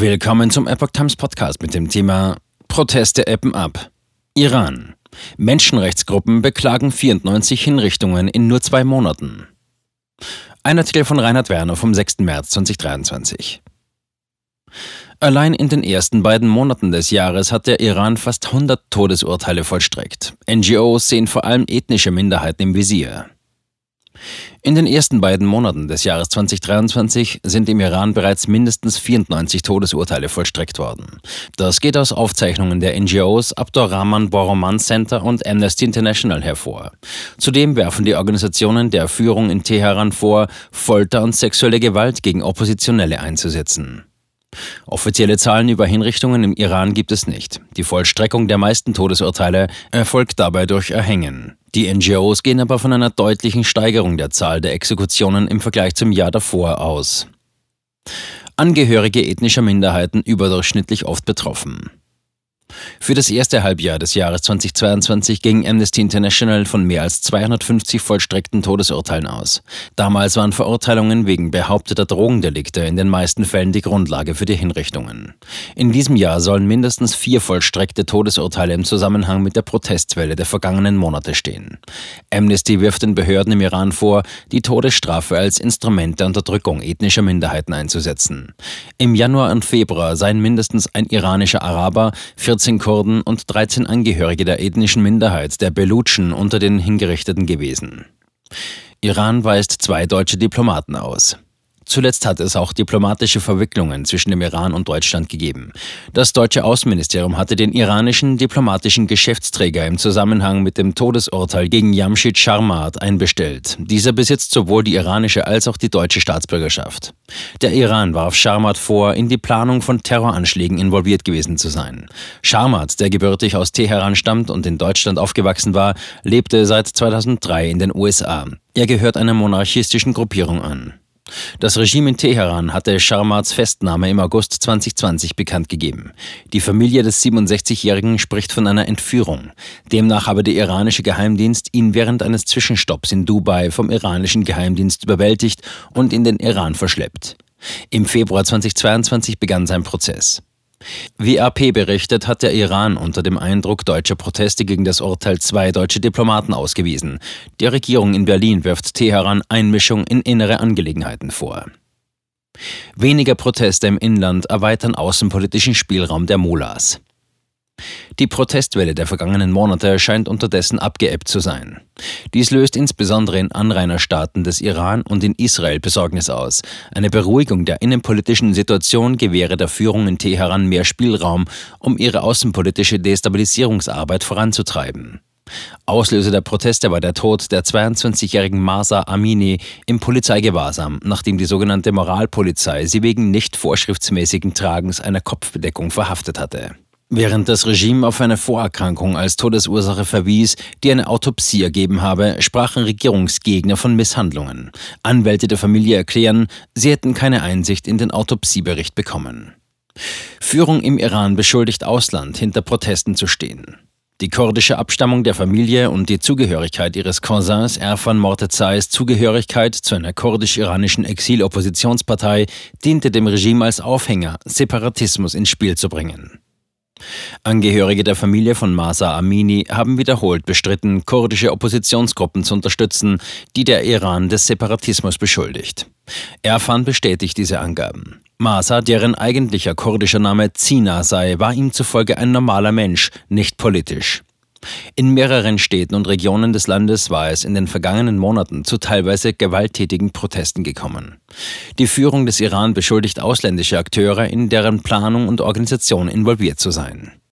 Willkommen zum Epoch Times Podcast mit dem Thema Proteste ebben ab. Iran. Menschenrechtsgruppen beklagen 94 Hinrichtungen in nur zwei Monaten. Ein Artikel von Reinhard Werner vom 6. März 2023. Allein in den ersten beiden Monaten des Jahres hat der Iran fast 100 Todesurteile vollstreckt. NGOs sehen vor allem ethnische Minderheiten im Visier. In den ersten beiden Monaten des Jahres 2023 sind im Iran bereits mindestens 94 Todesurteile vollstreckt worden. Das geht aus Aufzeichnungen der NGOs Abdurrahman Boroman Center und Amnesty International hervor. Zudem werfen die Organisationen der Führung in Teheran vor, Folter und sexuelle Gewalt gegen Oppositionelle einzusetzen. Offizielle Zahlen über Hinrichtungen im Iran gibt es nicht. Die Vollstreckung der meisten Todesurteile erfolgt dabei durch Erhängen. Die NGOs gehen aber von einer deutlichen Steigerung der Zahl der Exekutionen im Vergleich zum Jahr davor aus. Angehörige ethnischer Minderheiten überdurchschnittlich oft betroffen. Für das erste Halbjahr des Jahres 2022 ging Amnesty International von mehr als 250 vollstreckten Todesurteilen aus. Damals waren Verurteilungen wegen behaupteter Drogendelikte in den meisten Fällen die Grundlage für die Hinrichtungen. In diesem Jahr sollen mindestens vier vollstreckte Todesurteile im Zusammenhang mit der Protestwelle der vergangenen Monate stehen. Amnesty wirft den Behörden im Iran vor, die Todesstrafe als Instrument der Unterdrückung ethnischer Minderheiten einzusetzen. Im Januar und Februar seien mindestens ein iranischer Araber, 14 14 Kurden und 13 Angehörige der ethnischen Minderheit der Belutschen unter den Hingerichteten gewesen. Iran weist zwei deutsche Diplomaten aus. Zuletzt hat es auch diplomatische Verwicklungen zwischen dem Iran und Deutschland gegeben. Das deutsche Außenministerium hatte den iranischen diplomatischen Geschäftsträger im Zusammenhang mit dem Todesurteil gegen Jamshid Sharmat einbestellt. Dieser besitzt sowohl die iranische als auch die deutsche Staatsbürgerschaft. Der Iran warf Sharmat vor, in die Planung von Terroranschlägen involviert gewesen zu sein. Sharmat, der gebürtig aus Teheran stammt und in Deutschland aufgewachsen war, lebte seit 2003 in den USA. Er gehört einer monarchistischen Gruppierung an. Das Regime in Teheran hatte Sharmats Festnahme im August 2020 bekannt gegeben. Die Familie des 67-Jährigen spricht von einer Entführung. Demnach habe der iranische Geheimdienst ihn während eines Zwischenstopps in Dubai vom iranischen Geheimdienst überwältigt und in den Iran verschleppt. Im Februar 2022 begann sein Prozess. Wie AP berichtet, hat der Iran unter dem Eindruck deutscher Proteste gegen das Urteil zwei deutsche Diplomaten ausgewiesen. Die Regierung in Berlin wirft Teheran Einmischung in innere Angelegenheiten vor. Weniger Proteste im Inland erweitern außenpolitischen Spielraum der Mullahs. Die Protestwelle der vergangenen Monate scheint unterdessen abgeebbt zu sein. Dies löst insbesondere in Anrainerstaaten des Iran und in Israel Besorgnis aus. Eine Beruhigung der innenpolitischen Situation gewähre der Führung in Teheran mehr Spielraum, um ihre außenpolitische Destabilisierungsarbeit voranzutreiben. Auslöser der Proteste war der Tod der 22-jährigen Masa Amini im Polizeigewahrsam, nachdem die sogenannte Moralpolizei sie wegen nicht vorschriftsmäßigen Tragens einer Kopfbedeckung verhaftet hatte. Während das Regime auf eine Vorerkrankung als Todesursache verwies, die eine Autopsie ergeben habe, sprachen Regierungsgegner von Misshandlungen. Anwälte der Familie erklären, sie hätten keine Einsicht in den Autopsiebericht bekommen. Führung im Iran beschuldigt Ausland, hinter Protesten zu stehen. Die kurdische Abstammung der Familie und die Zugehörigkeit ihres Cousins Erfan Mortezais Zugehörigkeit zu einer kurdisch-iranischen Exiloppositionspartei diente dem Regime als Aufhänger, Separatismus ins Spiel zu bringen. Angehörige der Familie von Masa Amini haben wiederholt bestritten, kurdische Oppositionsgruppen zu unterstützen, die der Iran des Separatismus beschuldigt. Erfan bestätigt diese Angaben. Masa, deren eigentlicher kurdischer Name Zina sei, war ihm zufolge ein normaler Mensch, nicht politisch. In mehreren Städten und Regionen des Landes war es in den vergangenen Monaten zu teilweise gewalttätigen Protesten gekommen. Die Führung des Iran beschuldigt ausländische Akteure, in deren Planung und Organisation involviert zu sein.